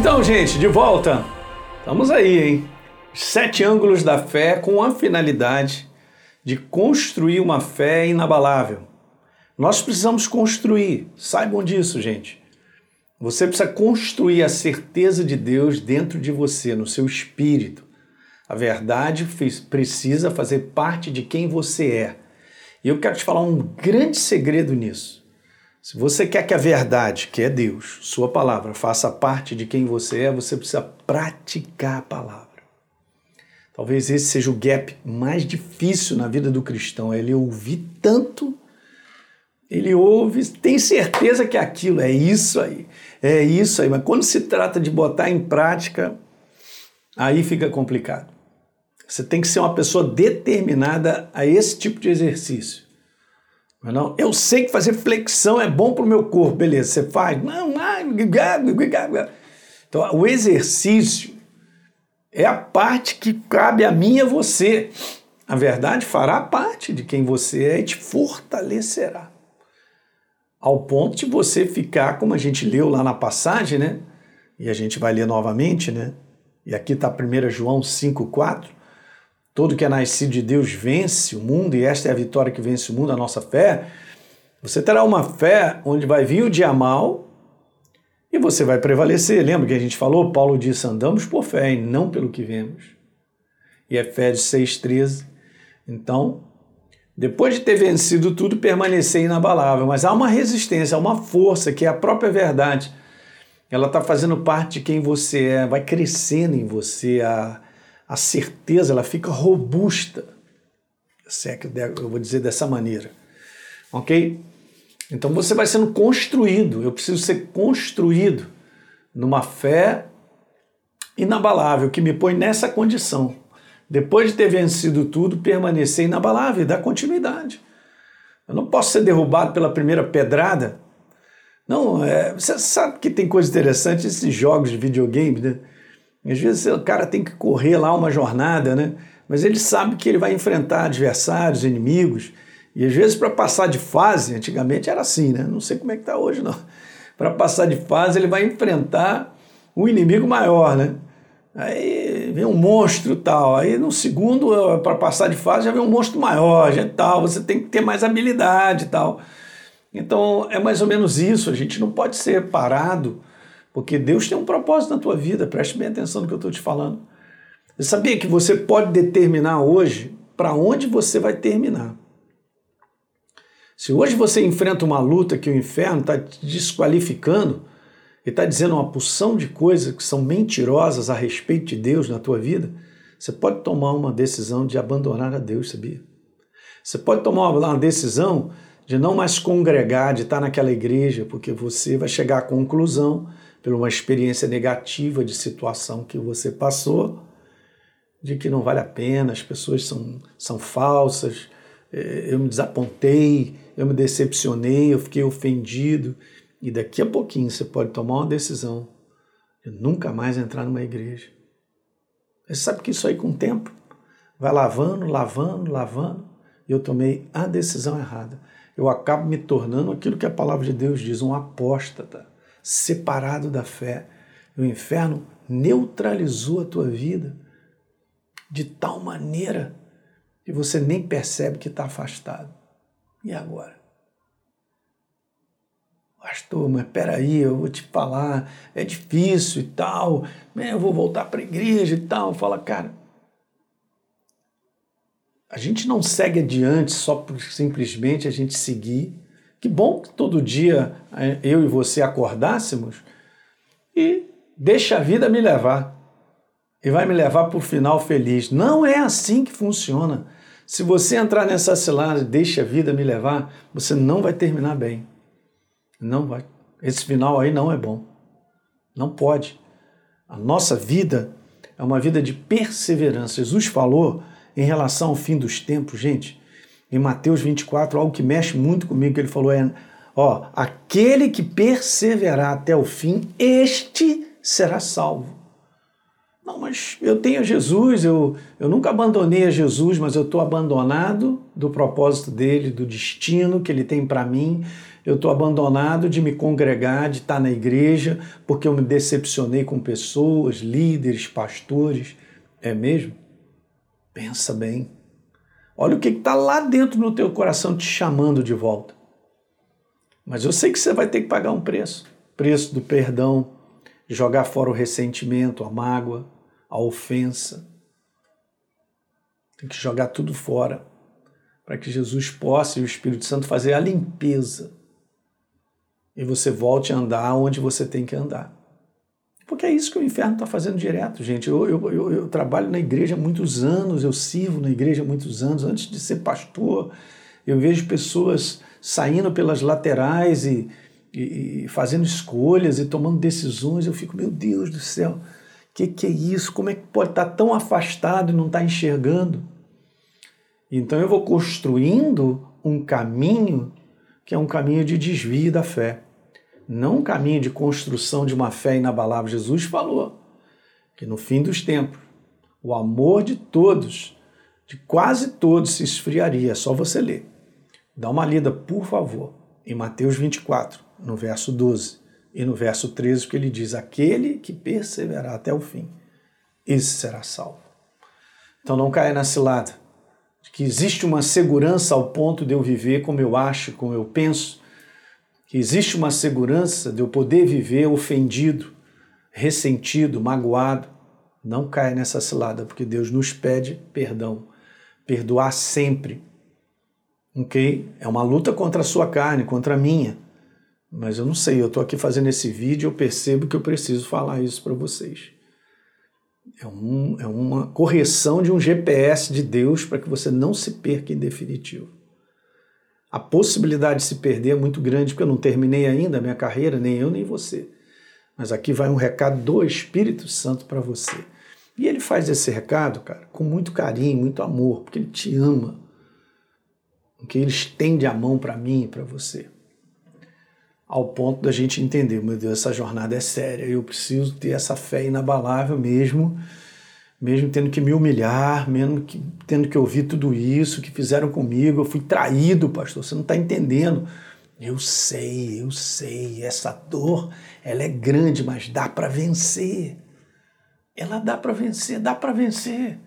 Então, gente, de volta. Estamos aí, hein? Sete ângulos da fé com a finalidade de construir uma fé inabalável. Nós precisamos construir, saibam disso, gente. Você precisa construir a certeza de Deus dentro de você, no seu espírito. A verdade precisa fazer parte de quem você é. E eu quero te falar um grande segredo nisso. Se você quer que a verdade, que é Deus, sua palavra, faça parte de quem você é, você precisa praticar a palavra. Talvez esse seja o gap mais difícil na vida do cristão, é ele ouvir tanto, ele ouve, tem certeza que aquilo é isso aí, é isso aí, mas quando se trata de botar em prática, aí fica complicado. Você tem que ser uma pessoa determinada a esse tipo de exercício. Não, eu sei que fazer flexão é bom para o meu corpo, beleza, você faz. Não, então o exercício é a parte que cabe a mim e a você. A verdade fará parte de quem você é e te fortalecerá. Ao ponto de você ficar, como a gente leu lá na passagem, né? E a gente vai ler novamente, né? E aqui está 1 João 5,4. Todo que é nascido de Deus vence o mundo, e esta é a vitória que vence o mundo, a nossa fé. Você terá uma fé onde vai vir o dia mal e você vai prevalecer. Lembra que a gente falou? Paulo disse: andamos por fé e não pelo que vemos. E Efésios 6,13. Então, depois de ter vencido tudo, permanecer inabalável. Mas há uma resistência, há uma força que é a própria verdade. Ela está fazendo parte de quem você é, vai crescendo em você. A, a certeza ela fica robusta. Se é que eu vou dizer dessa maneira. Ok? Então você vai sendo construído. Eu preciso ser construído numa fé inabalável que me põe nessa condição. Depois de ter vencido tudo, permanecer inabalável e dar continuidade. Eu não posso ser derrubado pela primeira pedrada. Não, é, você sabe que tem coisa interessante esses jogos de videogame, né? Às vezes o cara tem que correr lá uma jornada, né? Mas ele sabe que ele vai enfrentar adversários, inimigos, e às vezes, para passar de fase, antigamente era assim, né? Não sei como é que está hoje, não. Para passar de fase, ele vai enfrentar um inimigo maior, né? Aí vem um monstro tal. Aí no segundo, para passar de fase, já vem um monstro maior, já tal. Você tem que ter mais habilidade tal. Então é mais ou menos isso. A gente não pode ser parado, porque Deus tem um propósito na tua vida. Preste bem atenção no que eu estou te falando. Você sabia que você pode determinar hoje para onde você vai terminar? Se hoje você enfrenta uma luta que o inferno está te desqualificando e está dizendo uma porção de coisas que são mentirosas a respeito de Deus na tua vida, você pode tomar uma decisão de abandonar a Deus, sabia? Você pode tomar uma decisão de não mais congregar, de estar naquela igreja, porque você vai chegar à conclusão, por uma experiência negativa de situação que você passou, de que não vale a pena, as pessoas são, são falsas, eh, eu me desapontei, eu me decepcionei, eu fiquei ofendido. E daqui a pouquinho você pode tomar uma decisão de nunca mais entrar numa igreja. Você sabe que isso aí com o tempo vai lavando, lavando, lavando, e eu tomei a decisão errada. Eu acabo me tornando aquilo que a palavra de Deus diz, um apóstata, separado da fé. O inferno neutralizou a tua vida de tal maneira que você nem percebe que está afastado. E agora? Pastor, mas peraí, eu vou te falar, é difícil e tal, né, eu vou voltar para a igreja e tal. Fala, cara, a gente não segue adiante só por simplesmente a gente seguir. Que bom que todo dia é, eu e você acordássemos e deixa a vida me levar. E vai me levar para o final feliz. Não é assim que funciona. Se você entrar nessa cilada, deixa a vida me levar, você não vai terminar bem. Não vai. Esse final aí não é bom. Não pode. A nossa vida é uma vida de perseverança. Jesus falou em relação ao fim dos tempos, gente, em Mateus 24, algo que mexe muito comigo, que ele falou é, ó, aquele que perseverar até o fim, este será salvo. Não, mas eu tenho Jesus, eu, eu nunca abandonei a Jesus, mas eu estou abandonado do propósito dele, do destino que ele tem para mim. eu estou abandonado de me congregar, de estar na igreja, porque eu me decepcionei com pessoas, líderes, pastores. É mesmo? Pensa bem. Olha o que está lá dentro no teu coração te chamando de volta. Mas eu sei que você vai ter que pagar um preço preço do perdão, jogar fora o ressentimento, a mágoa, a ofensa. Tem que jogar tudo fora para que Jesus possa e o Espírito Santo fazer a limpeza e você volte a andar onde você tem que andar. Porque é isso que o inferno está fazendo direto, gente. Eu, eu, eu, eu, trabalho na igreja há muitos anos, eu sirvo na igreja há muitos anos. Antes de ser pastor, eu vejo pessoas saindo pelas laterais e, e, e fazendo escolhas e tomando decisões. Eu fico, meu Deus do céu, o que, que é isso? Como é que pode estar tão afastado e não estar enxergando? Então eu vou construindo um caminho que é um caminho de desvio da fé, não um caminho de construção de uma fé inabalável. Jesus falou que no fim dos tempos o amor de todos, de quase todos, se esfriaria. É só você ler. Dá uma lida, por favor, em Mateus 24, no verso 12 e no verso 13, que ele diz: Aquele que perseverar até o fim, esse será salvo. Então não caia na cilada de que existe uma segurança ao ponto de eu viver como eu acho, como eu penso, que existe uma segurança de eu poder viver ofendido, ressentido, magoado. Não caia nessa cilada, porque Deus nos pede perdão. Perdoar sempre. Ok? É uma luta contra a sua carne, contra a minha. Mas eu não sei, eu estou aqui fazendo esse vídeo, eu percebo que eu preciso falar isso para vocês. É, um, é uma correção de um GPS de Deus para que você não se perca em definitivo. A possibilidade de se perder é muito grande, porque eu não terminei ainda a minha carreira, nem eu nem você. Mas aqui vai um recado do Espírito Santo para você. E ele faz esse recado, cara, com muito carinho, muito amor, porque ele te ama. Porque ele estende a mão para mim e para você ao ponto da gente entender, meu Deus, essa jornada é séria, eu preciso ter essa fé inabalável mesmo, mesmo tendo que me humilhar, mesmo que, tendo que ouvir tudo isso que fizeram comigo, eu fui traído, pastor, você não está entendendo. Eu sei, eu sei, essa dor, ela é grande, mas dá para vencer. Ela dá para vencer, dá para vencer.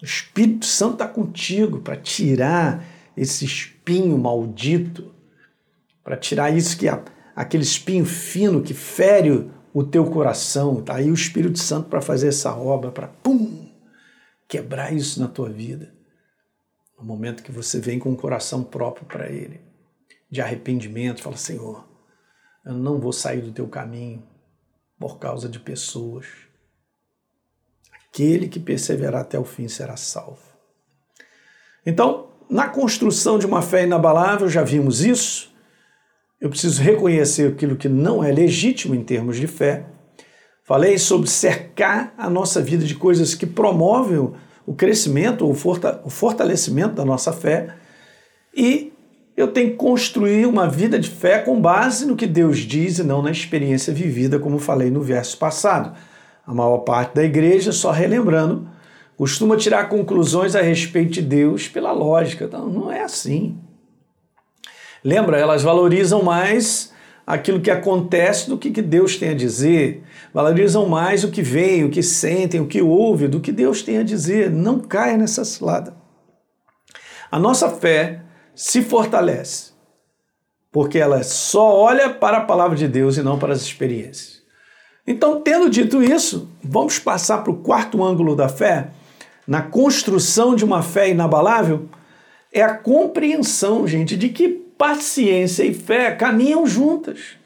O Espírito Santo está contigo para tirar esse espinho maldito para tirar isso que é aquele espinho fino que fere o teu coração. Tá aí o Espírito Santo para fazer essa obra, para pum, quebrar isso na tua vida. No momento que você vem com o coração próprio para Ele, de arrependimento, fala: Senhor, eu não vou sair do teu caminho por causa de pessoas. Aquele que perseverar até o fim será salvo. Então, na construção de uma fé inabalável, já vimos isso. Eu preciso reconhecer aquilo que não é legítimo em termos de fé. Falei sobre cercar a nossa vida de coisas que promovem o crescimento, o fortalecimento da nossa fé. E eu tenho que construir uma vida de fé com base no que Deus diz e não na experiência vivida, como falei no verso passado. A maior parte da igreja, só relembrando, costuma tirar conclusões a respeito de Deus pela lógica. Não, não é assim. Lembra, elas valorizam mais aquilo que acontece do que Deus tem a dizer, valorizam mais o que vem, o que sentem, o que ouvem, do que Deus tem a dizer. Não caia nessa cilada. A nossa fé se fortalece porque ela só olha para a palavra de Deus e não para as experiências. Então, tendo dito isso, vamos passar para o quarto ângulo da fé, na construção de uma fé inabalável, é a compreensão, gente, de que paciência e fé caminham juntas.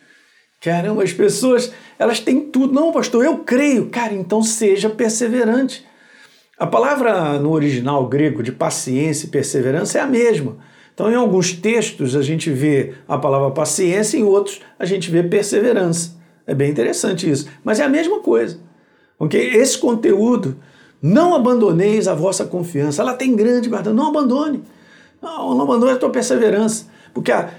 Caramba, as pessoas, elas têm tudo. Não, pastor, eu creio. Cara, então seja perseverante. A palavra no original grego de paciência e perseverança é a mesma. Então, em alguns textos a gente vê a palavra paciência, em outros a gente vê perseverança. É bem interessante isso. Mas é a mesma coisa. Ok? Esse conteúdo, não abandoneis a vossa confiança. Ela tem grande guarda. Não abandone. Não, não abandone a tua perseverança. Porque ah,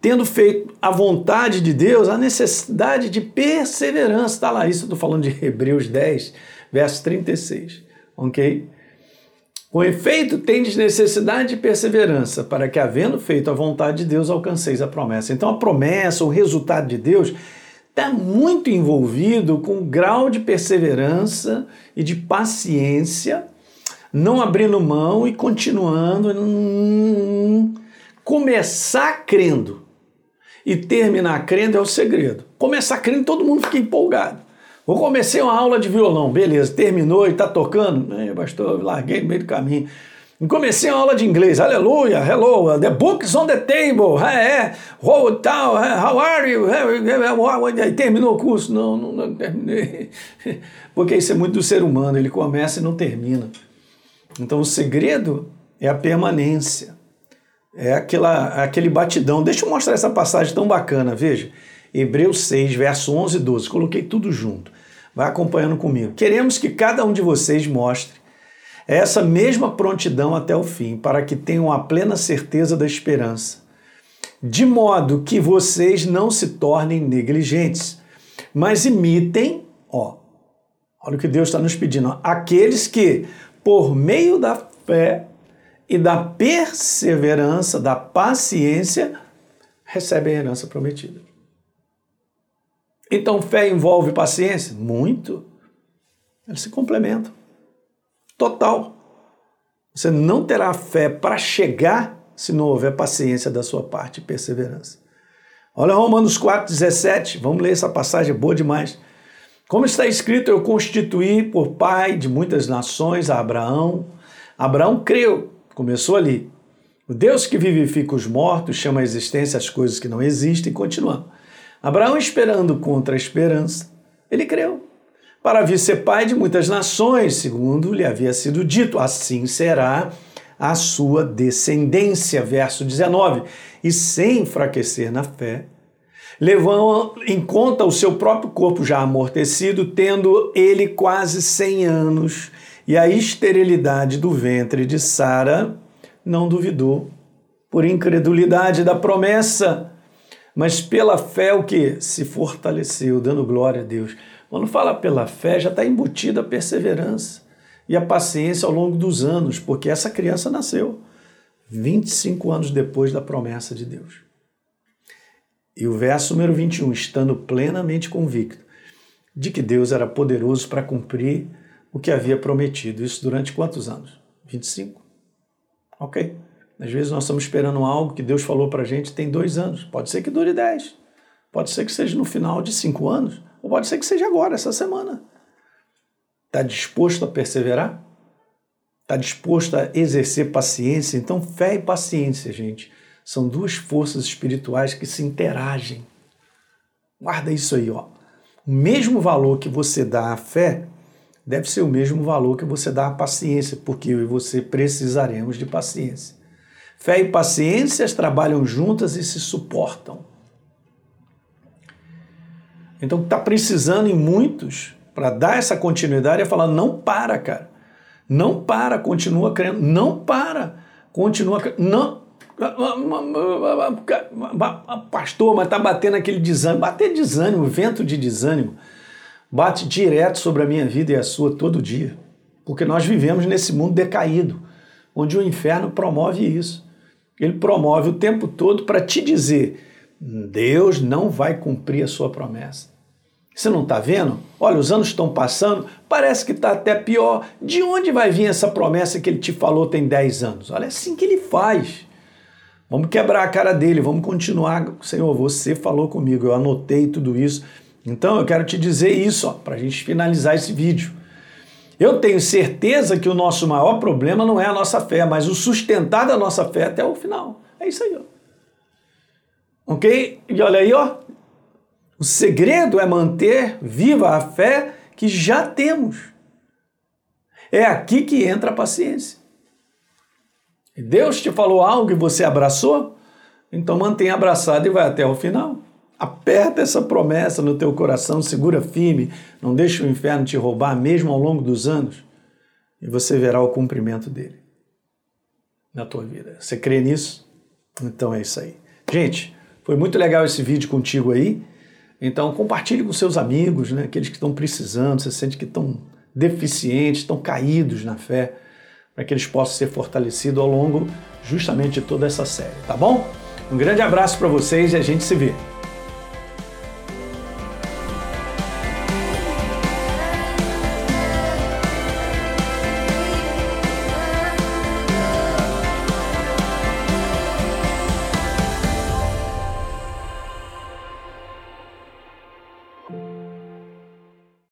tendo feito a vontade de Deus, a necessidade de perseverança está lá. Isso estou falando de Hebreus 10, verso 36. Ok? Com efeito, tendes necessidade de perseverança, para que, havendo feito a vontade de Deus, alcanceis a promessa. Então, a promessa, o resultado de Deus, está muito envolvido com o grau de perseverança e de paciência, não abrindo mão e continuando. Hum, começar crendo e terminar crendo é o segredo. Começar crendo, todo mundo fica empolgado. Vou comecei uma aula de violão, beleza, terminou e está tocando. É, pastor, larguei no meio do caminho. Comecei a aula de inglês, aleluia, hello, the book's on the table, é, é, é, how are you, aí terminou o curso, não, não, não terminei, porque isso é muito do ser humano, ele começa e não termina. Então o segredo é a permanência, é aquela, aquele batidão. Deixa eu mostrar essa passagem tão bacana, veja, Hebreus 6, verso 11 e 12, coloquei tudo junto, vai acompanhando comigo. Queremos que cada um de vocês mostre essa mesma prontidão até o fim, para que tenham a plena certeza da esperança, de modo que vocês não se tornem negligentes, mas imitem, ó, olha o que Deus está nos pedindo, ó, aqueles que, por meio da fé e da perseverança, da paciência, recebem a herança prometida. Então, fé envolve paciência? Muito. Eles se complementam total. Você não terá fé para chegar se não houver paciência da sua parte e perseverança. Olha Romanos 4,17, vamos ler essa passagem, é boa demais. Como está escrito, eu constituí por pai de muitas nações a Abraão. Abraão creu, começou ali. O Deus que vivifica os mortos chama a existência as coisas que não existem, continuando. Abraão, esperando contra a esperança, ele creu para vir ser pai de muitas nações, segundo lhe havia sido dito. Assim será a sua descendência. Verso 19. E sem enfraquecer na fé, levando em conta o seu próprio corpo já amortecido, tendo ele quase 100 anos, e a esterilidade do ventre de Sara, não duvidou, por incredulidade da promessa, mas pela fé o que? Se fortaleceu, dando glória a Deus. Quando fala pela fé, já está embutida a perseverança e a paciência ao longo dos anos, porque essa criança nasceu 25 anos depois da promessa de Deus. E o verso número 21, estando plenamente convicto de que Deus era poderoso para cumprir o que havia prometido. Isso durante quantos anos? 25. Ok. Às vezes nós estamos esperando algo que Deus falou para a gente tem dois anos. Pode ser que dure dez. Pode ser que seja no final de cinco anos. Ou pode ser que seja agora, essa semana. Está disposto a perseverar? Está disposto a exercer paciência? Então, fé e paciência, gente, são duas forças espirituais que se interagem. Guarda isso aí, ó. O mesmo valor que você dá à fé deve ser o mesmo valor que você dá à paciência, porque eu e você precisaremos de paciência. Fé e paciência trabalham juntas e se suportam. Então, está precisando em muitos para dar essa continuidade é falar: não para, cara. Não para, continua crendo. Não para, continua crendo. Não. Pastor, mas está batendo aquele desânimo. Bater desânimo, vento de desânimo, bate direto sobre a minha vida e a sua todo dia. Porque nós vivemos nesse mundo decaído, onde o inferno promove isso. Ele promove o tempo todo para te dizer Deus não vai cumprir a sua promessa. Você não está vendo? Olha, os anos estão passando, parece que está até pior. De onde vai vir essa promessa que ele te falou tem 10 anos? Olha, é assim que ele faz. Vamos quebrar a cara dele, vamos continuar. Senhor, você falou comigo, eu anotei tudo isso. Então eu quero te dizer isso, para a gente finalizar esse vídeo. Eu tenho certeza que o nosso maior problema não é a nossa fé, mas o sustentar da nossa fé até o final. É isso aí, ó. Ok? E olha aí, ó. O segredo é manter viva a fé que já temos. É aqui que entra a paciência. Deus te falou algo e você abraçou? Então mantenha abraçado e vai até o final. Aperta essa promessa no teu coração, segura firme, não deixe o inferno te roubar mesmo ao longo dos anos, e você verá o cumprimento dele na tua vida. Você crê nisso? Então é isso aí. Gente, foi muito legal esse vídeo contigo aí. Então compartilhe com seus amigos, né, aqueles que estão precisando, você sente que estão deficientes, estão caídos na fé, para que eles possam ser fortalecidos ao longo justamente de toda essa série, tá bom? Um grande abraço para vocês e a gente se vê.